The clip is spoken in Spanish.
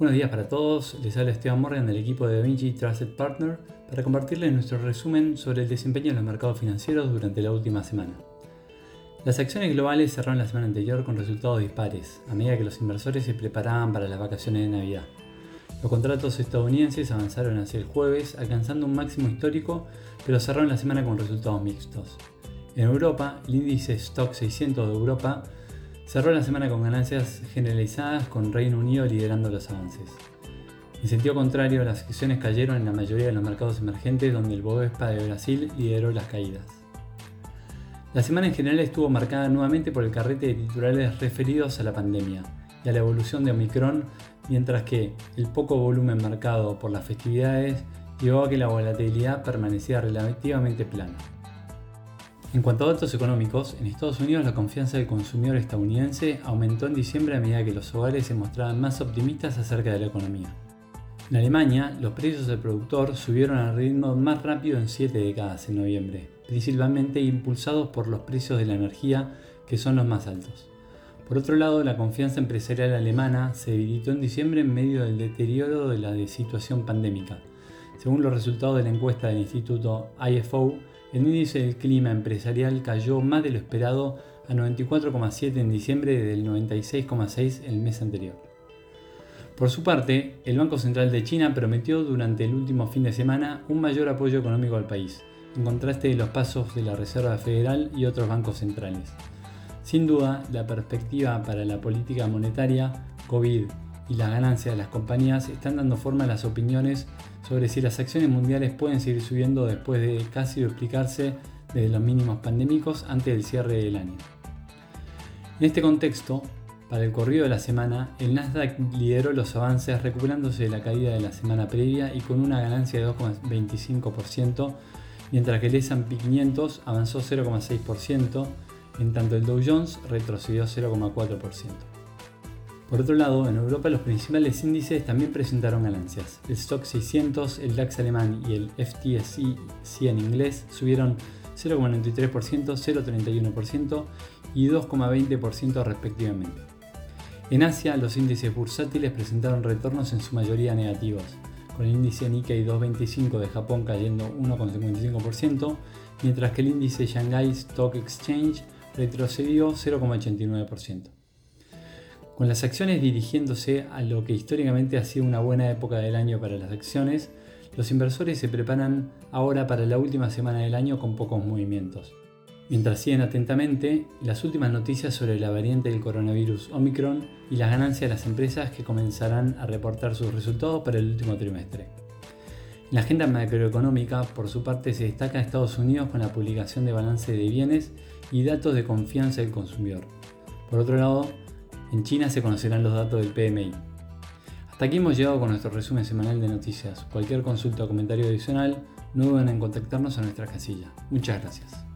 Buenos días para todos, les habla Esteban Morgan del equipo de DaVinci Trusted Partner para compartirles nuestro resumen sobre el desempeño de los mercados financieros durante la última semana. Las acciones globales cerraron la semana anterior con resultados dispares, a medida que los inversores se preparaban para las vacaciones de Navidad. Los contratos estadounidenses avanzaron hacia el jueves, alcanzando un máximo histórico, pero cerraron la semana con resultados mixtos. En Europa, el índice Stock 600 de Europa cerró la semana con ganancias generalizadas con Reino Unido liderando los avances. En sentido contrario, las acciones cayeron en la mayoría de los mercados emergentes donde el Bovespa de Brasil lideró las caídas. La semana en general estuvo marcada nuevamente por el carrete de titulares referidos a la pandemia y a la evolución de Omicron, mientras que el poco volumen marcado por las festividades llevó a que la volatilidad permaneciera relativamente plana. En cuanto a datos económicos, en Estados Unidos la confianza del consumidor estadounidense aumentó en diciembre a medida que los hogares se mostraban más optimistas acerca de la economía. En Alemania, los precios del productor subieron al ritmo más rápido en 7 décadas en noviembre, principalmente impulsados por los precios de la energía, que son los más altos. Por otro lado, la confianza empresarial alemana se debilitó en diciembre en medio del deterioro de la situación pandémica. Según los resultados de la encuesta del instituto IFO, el índice del clima empresarial cayó más de lo esperado a 94,7 en diciembre del 96,6 el mes anterior. Por su parte, el Banco Central de China prometió durante el último fin de semana un mayor apoyo económico al país, en contraste de los pasos de la Reserva Federal y otros bancos centrales. Sin duda, la perspectiva para la política monetaria, COVID y la ganancia de las compañías están dando forma a las opiniones sobre si las acciones mundiales pueden seguir subiendo después de casi duplicarse desde los mínimos pandémicos antes del cierre del año. En este contexto, para el corrido de la semana, el Nasdaq lideró los avances recuperándose de la caída de la semana previa y con una ganancia de 2,25%, mientras que el S&P 500 avanzó 0,6%, en tanto el Dow Jones retrocedió 0,4%. Por otro lado, en Europa los principales índices también presentaron ganancias. El Stock 600, el DAX alemán y el FTSE 100 inglés subieron 0,93%, 0,31% y 2,20% respectivamente. En Asia, los índices bursátiles presentaron retornos en su mayoría negativos, con el índice Nikkei 225 de Japón cayendo 1,55%, mientras que el índice Shanghai Stock Exchange retrocedió 0,89%. Con las acciones dirigiéndose a lo que históricamente ha sido una buena época del año para las acciones, los inversores se preparan ahora para la última semana del año con pocos movimientos. Mientras siguen atentamente las últimas noticias sobre la variante del coronavirus Omicron y las ganancias de las empresas que comenzarán a reportar sus resultados para el último trimestre. En la agenda macroeconómica, por su parte, se destaca Estados Unidos con la publicación de balance de bienes y datos de confianza del consumidor. Por otro lado, en China se conocerán los datos del PMI. Hasta aquí hemos llegado con nuestro resumen semanal de noticias. Cualquier consulta o comentario adicional, no duden en contactarnos a nuestra casilla. Muchas gracias.